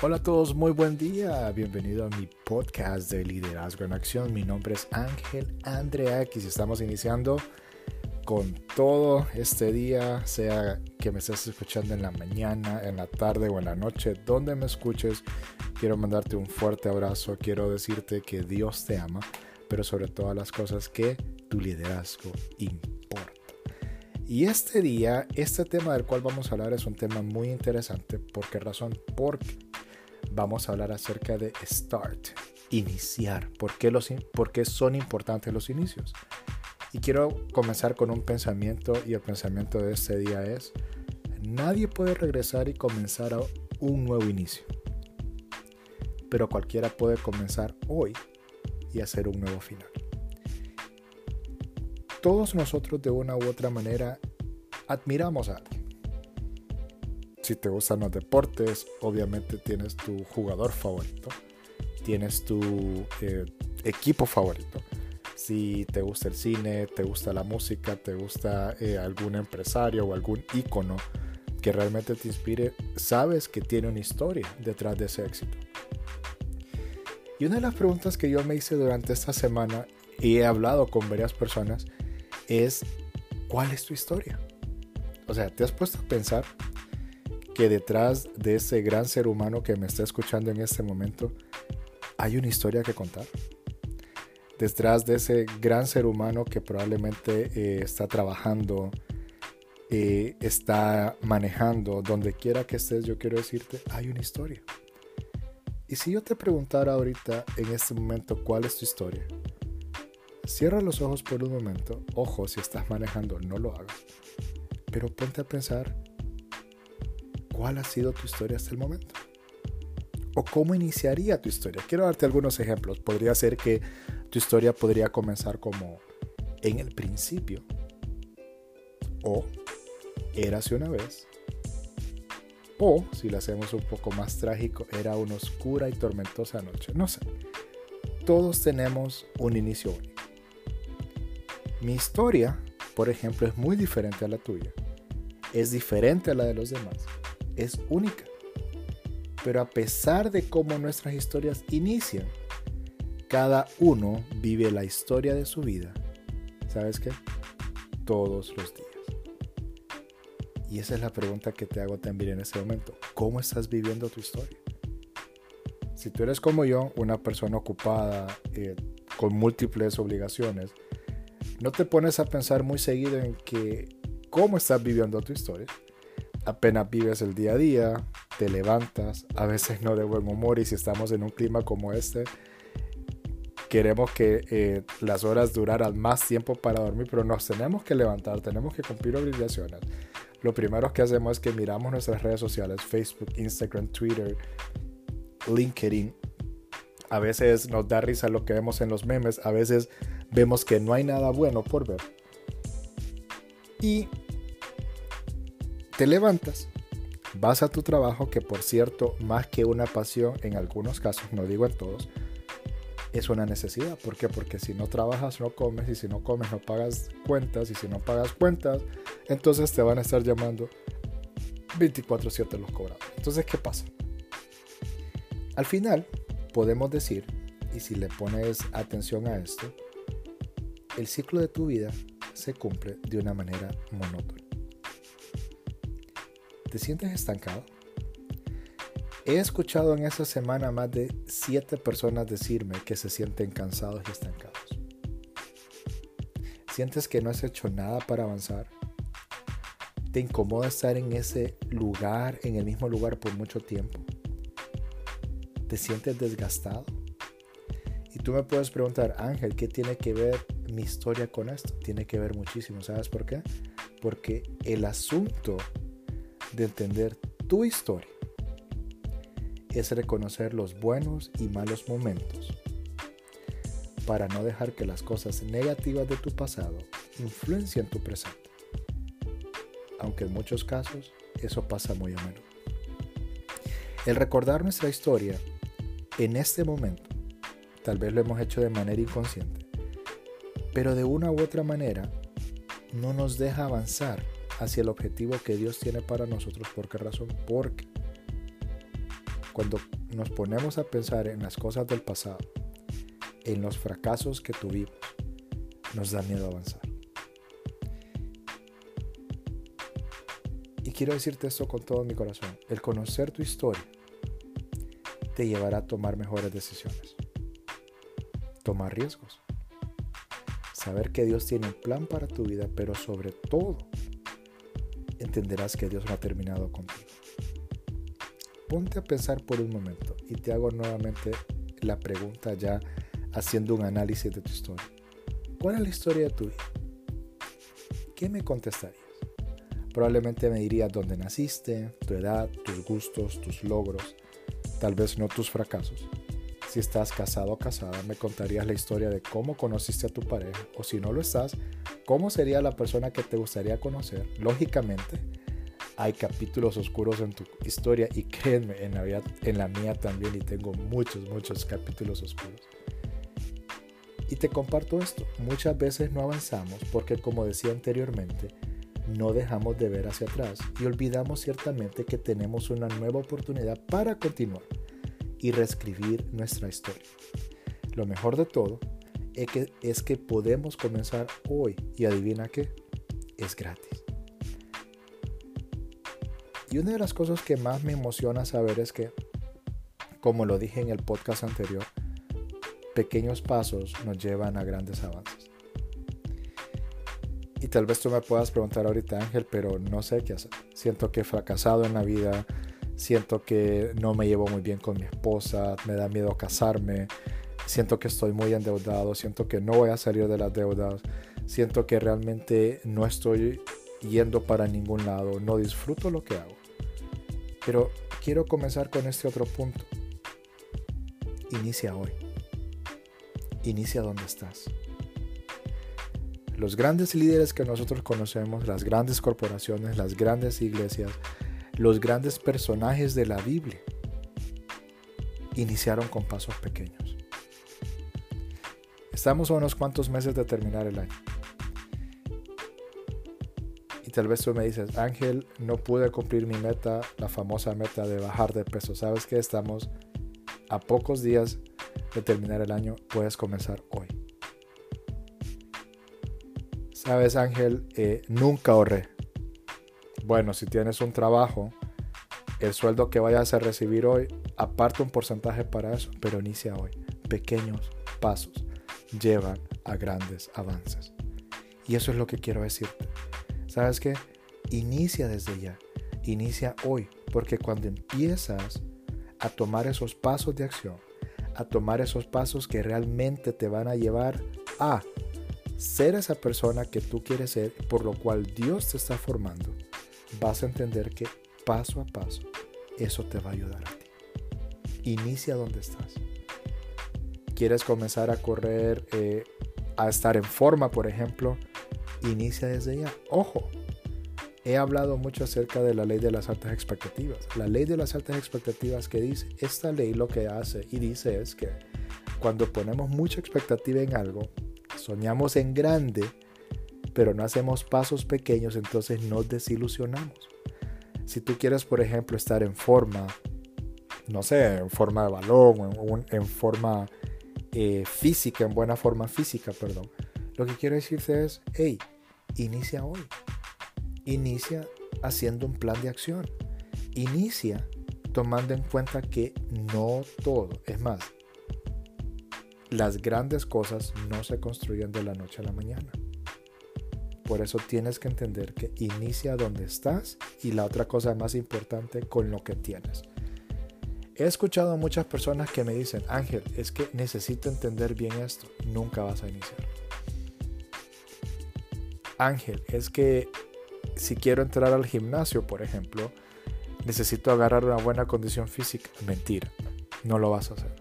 Hola a todos, muy buen día. Bienvenido a mi podcast de Liderazgo en Acción. Mi nombre es Ángel Andrea y estamos iniciando con todo este día, sea que me estés escuchando en la mañana, en la tarde o en la noche, donde me escuches. Quiero mandarte un fuerte abrazo, quiero decirte que Dios te ama, pero sobre todas las cosas que tu liderazgo importa. Y este día, este tema del cual vamos a hablar es un tema muy interesante. ¿Por qué razón? Porque vamos a hablar acerca de start, iniciar, por qué, los, por qué son importantes los inicios. Y quiero comenzar con un pensamiento y el pensamiento de este día es, nadie puede regresar y comenzar a un nuevo inicio, pero cualquiera puede comenzar hoy y hacer un nuevo final. Todos nosotros de una u otra manera admiramos a si te gustan los deportes, obviamente tienes tu jugador favorito, tienes tu eh, equipo favorito. Si te gusta el cine, te gusta la música, te gusta eh, algún empresario o algún ícono que realmente te inspire, sabes que tiene una historia detrás de ese éxito. Y una de las preguntas que yo me hice durante esta semana y he hablado con varias personas es, ¿cuál es tu historia? O sea, ¿te has puesto a pensar que detrás de ese gran ser humano que me está escuchando en este momento hay una historia que contar. Detrás de ese gran ser humano que probablemente eh, está trabajando, eh, está manejando, donde quiera que estés, yo quiero decirte, hay una historia. Y si yo te preguntara ahorita, en este momento, cuál es tu historia, cierra los ojos por un momento. Ojo, si estás manejando, no lo hagas. Pero ponte a pensar ¿Cuál ha sido tu historia hasta el momento? ¿O cómo iniciaría tu historia? Quiero darte algunos ejemplos. Podría ser que tu historia podría comenzar como en el principio. O érase una vez. O, si lo hacemos un poco más trágico, era una oscura y tormentosa noche. No sé. Todos tenemos un inicio único. Mi historia, por ejemplo, es muy diferente a la tuya. Es diferente a la de los demás es única. Pero a pesar de cómo nuestras historias inician, cada uno vive la historia de su vida. ¿Sabes qué? Todos los días. Y esa es la pregunta que te hago también en este momento. ¿Cómo estás viviendo tu historia? Si tú eres como yo, una persona ocupada, eh, con múltiples obligaciones, no te pones a pensar muy seguido en que cómo estás viviendo tu historia, apenas vives el día a día, te levantas, a veces no de buen humor y si estamos en un clima como este, queremos que eh, las horas duraran más tiempo para dormir, pero nos tenemos que levantar, tenemos que cumplir obligaciones. Lo primero que hacemos es que miramos nuestras redes sociales, Facebook, Instagram, Twitter, LinkedIn. A veces nos da risa lo que vemos en los memes, a veces vemos que no hay nada bueno por ver. Y te levantas, vas a tu trabajo, que por cierto, más que una pasión, en algunos casos, no digo en todos, es una necesidad. ¿Por qué? Porque si no trabajas, no comes, y si no comes, no pagas cuentas, y si no pagas cuentas, entonces te van a estar llamando 24/7 los cobrados. Entonces, ¿qué pasa? Al final, podemos decir, y si le pones atención a esto, el ciclo de tu vida se cumple de una manera monótona. ¿Te sientes estancado? He escuchado en esta semana más de 7 personas decirme que se sienten cansados y estancados. ¿Sientes que no has hecho nada para avanzar? ¿Te incomoda estar en ese lugar, en el mismo lugar por mucho tiempo? ¿Te sientes desgastado? Y tú me puedes preguntar, Ángel, ¿qué tiene que ver mi historia con esto? Tiene que ver muchísimo. ¿Sabes por qué? Porque el asunto de entender tu historia es reconocer los buenos y malos momentos para no dejar que las cosas negativas de tu pasado influencien tu presente. Aunque en muchos casos eso pasa muy a menudo. El recordar nuestra historia en este momento, tal vez lo hemos hecho de manera inconsciente, pero de una u otra manera no nos deja avanzar hacia el objetivo que Dios tiene para nosotros. ¿Por qué razón? Porque cuando nos ponemos a pensar en las cosas del pasado, en los fracasos que tuvimos, nos da miedo avanzar. Y quiero decirte esto con todo mi corazón. El conocer tu historia te llevará a tomar mejores decisiones. Tomar riesgos. Saber que Dios tiene un plan para tu vida, pero sobre todo entenderás que Dios no ha terminado contigo. Ponte a pensar por un momento y te hago nuevamente la pregunta ya haciendo un análisis de tu historia. ¿Cuál es la historia de tu vida? ¿Qué me contestarías? Probablemente me dirías dónde naciste, tu edad, tus gustos, tus logros, tal vez no tus fracasos. Si estás casado o casada, me contarías la historia de cómo conociste a tu pareja o si no lo estás, cómo sería la persona que te gustaría conocer. Lógicamente, hay capítulos oscuros en tu historia y créeme, en la, en la mía también y tengo muchos, muchos capítulos oscuros. Y te comparto esto, muchas veces no avanzamos porque como decía anteriormente, no dejamos de ver hacia atrás y olvidamos ciertamente que tenemos una nueva oportunidad para continuar y reescribir nuestra historia. Lo mejor de todo es que, es que podemos comenzar hoy y adivina qué, es gratis. Y una de las cosas que más me emociona saber es que, como lo dije en el podcast anterior, pequeños pasos nos llevan a grandes avances. Y tal vez tú me puedas preguntar ahorita, Ángel, pero no sé qué hacer. Siento que he fracasado en la vida, siento que no me llevo muy bien con mi esposa, me da miedo casarme, siento que estoy muy endeudado, siento que no voy a salir de las deudas, siento que realmente no estoy yendo para ningún lado, no disfruto lo que hago. Pero quiero comenzar con este otro punto. Inicia hoy. Inicia donde estás. Los grandes líderes que nosotros conocemos, las grandes corporaciones, las grandes iglesias, los grandes personajes de la Biblia iniciaron con pasos pequeños. Estamos a unos cuantos meses de terminar el año. Y tal vez tú me dices, Ángel, no pude cumplir mi meta, la famosa meta de bajar de peso. ¿Sabes que Estamos a pocos días de terminar el año. Puedes comenzar hoy. ¿Sabes, Ángel? Eh, nunca ahorré. Bueno, si tienes un trabajo, el sueldo que vayas a recibir hoy, aparte un porcentaje para eso, pero inicia hoy. Pequeños pasos llevan a grandes avances. Y eso es lo que quiero decirte. ¿Sabes qué? Inicia desde ya. Inicia hoy. Porque cuando empiezas a tomar esos pasos de acción, a tomar esos pasos que realmente te van a llevar a ser esa persona que tú quieres ser, por lo cual Dios te está formando, vas a entender que paso a paso eso te va a ayudar a ti. Inicia donde estás. ¿Quieres comenzar a correr, eh, a estar en forma, por ejemplo? Inicia desde ya. Ojo, he hablado mucho acerca de la ley de las altas expectativas. La ley de las altas expectativas que dice, esta ley lo que hace y dice es que cuando ponemos mucha expectativa en algo, soñamos en grande, pero no hacemos pasos pequeños, entonces nos desilusionamos. Si tú quieres, por ejemplo, estar en forma, no sé, en forma de balón, en, en forma eh, física, en buena forma física, perdón, lo que quiero decirte es, hey, inicia hoy. Inicia haciendo un plan de acción. Inicia tomando en cuenta que no todo, es más, las grandes cosas no se construyen de la noche a la mañana. Por eso tienes que entender que inicia donde estás y la otra cosa más importante con lo que tienes. He escuchado a muchas personas que me dicen, Ángel, es que necesito entender bien esto. Nunca vas a iniciar. Ángel, es que si quiero entrar al gimnasio, por ejemplo, necesito agarrar una buena condición física. Mentira, no lo vas a hacer.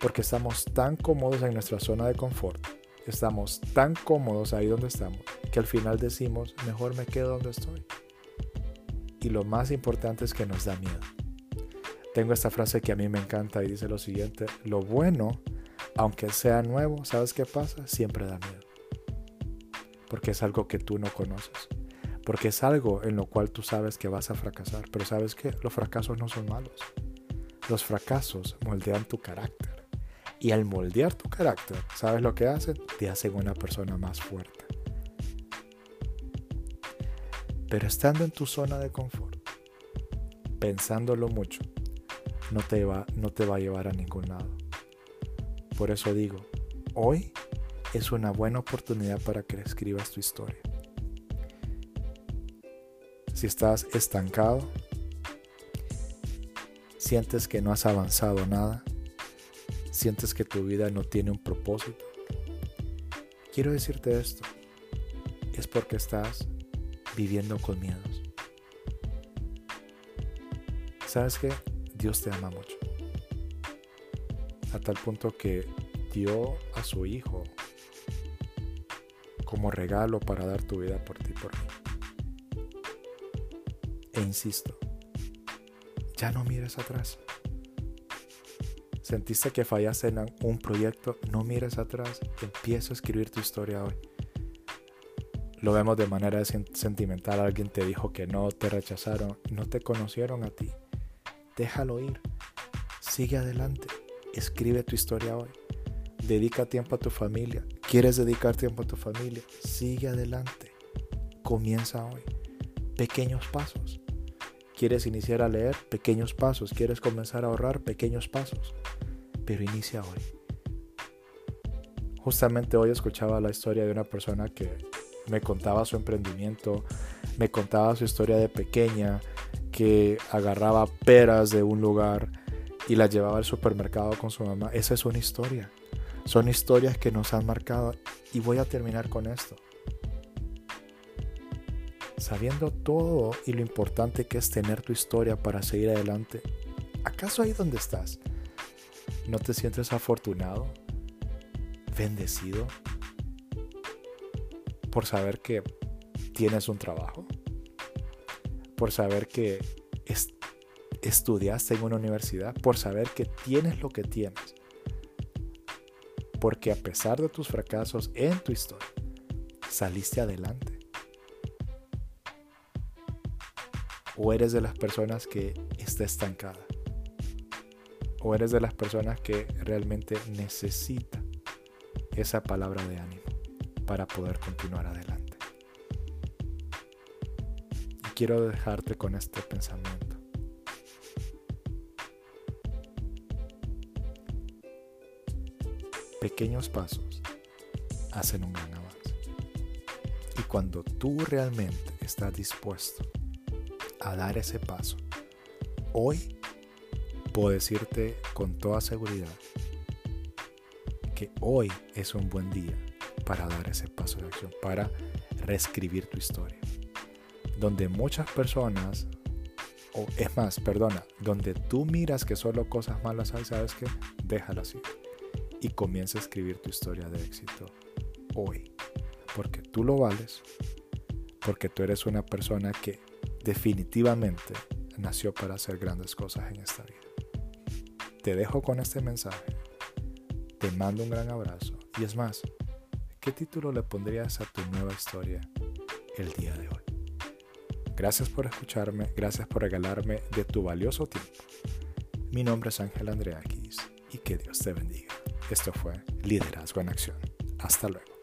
Porque estamos tan cómodos en nuestra zona de confort estamos tan cómodos ahí donde estamos que al final decimos, mejor me quedo donde estoy. Y lo más importante es que nos da miedo. Tengo esta frase que a mí me encanta y dice lo siguiente, lo bueno, aunque sea nuevo, ¿sabes qué pasa? Siempre da miedo. Porque es algo que tú no conoces. Porque es algo en lo cual tú sabes que vas a fracasar. Pero sabes que los fracasos no son malos. Los fracasos moldean tu carácter. Y al moldear tu carácter, ¿sabes lo que hacen? Te hacen una persona más fuerte. Pero estando en tu zona de confort, pensándolo mucho, no te va, no te va a llevar a ningún lado. Por eso digo, hoy es una buena oportunidad para que escribas tu historia. Si estás estancado, sientes que no has avanzado nada, sientes que tu vida no tiene un propósito, quiero decirte esto, es porque estás viviendo con miedos. ¿Sabes que Dios te ama mucho. A tal punto que dio a su Hijo como regalo para dar tu vida por ti por mí. E insisto, ya no mires atrás. Sentiste que fallaste en un proyecto, no mires atrás, empieza a escribir tu historia hoy. Lo vemos de manera sentimental, alguien te dijo que no, te rechazaron, no te conocieron a ti. Déjalo ir, sigue adelante, escribe tu historia hoy. Dedica tiempo a tu familia. ¿Quieres dedicar tiempo a tu familia? Sigue adelante. Comienza hoy. Pequeños pasos. ¿Quieres iniciar a leer? Pequeños pasos. ¿Quieres comenzar a ahorrar? Pequeños pasos. Pero inicia hoy. Justamente hoy escuchaba la historia de una persona que me contaba su emprendimiento, me contaba su historia de pequeña, que agarraba peras de un lugar y las llevaba al supermercado con su mamá. Esa es una historia. Son historias que nos han marcado y voy a terminar con esto. Sabiendo todo y lo importante que es tener tu historia para seguir adelante, ¿acaso ahí donde estás no te sientes afortunado, bendecido por saber que tienes un trabajo? Por saber que estudiaste en una universidad, por saber que tienes lo que tienes porque a pesar de tus fracasos en tu historia, saliste adelante. O eres de las personas que está estancada. O eres de las personas que realmente necesita esa palabra de ánimo para poder continuar adelante. Quiero dejarte con este pensamiento. pequeños pasos hacen un gran avance. Y cuando tú realmente estás dispuesto a dar ese paso, hoy puedo decirte con toda seguridad que hoy es un buen día para dar ese paso de acción, para reescribir tu historia. Donde muchas personas, o es más, perdona, donde tú miras que solo cosas malas hay, sabes que déjala así y comienza a escribir tu historia de éxito hoy. Porque tú lo vales, porque tú eres una persona que definitivamente nació para hacer grandes cosas en esta vida. Te dejo con este mensaje, te mando un gran abrazo y es más, ¿qué título le pondrías a tu nueva historia el día de hoy? Gracias por escucharme, gracias por regalarme de tu valioso tiempo. Mi nombre es Ángel Andreakis y que Dios te bendiga. Esto fue Liderazgo en Acción. Hasta luego.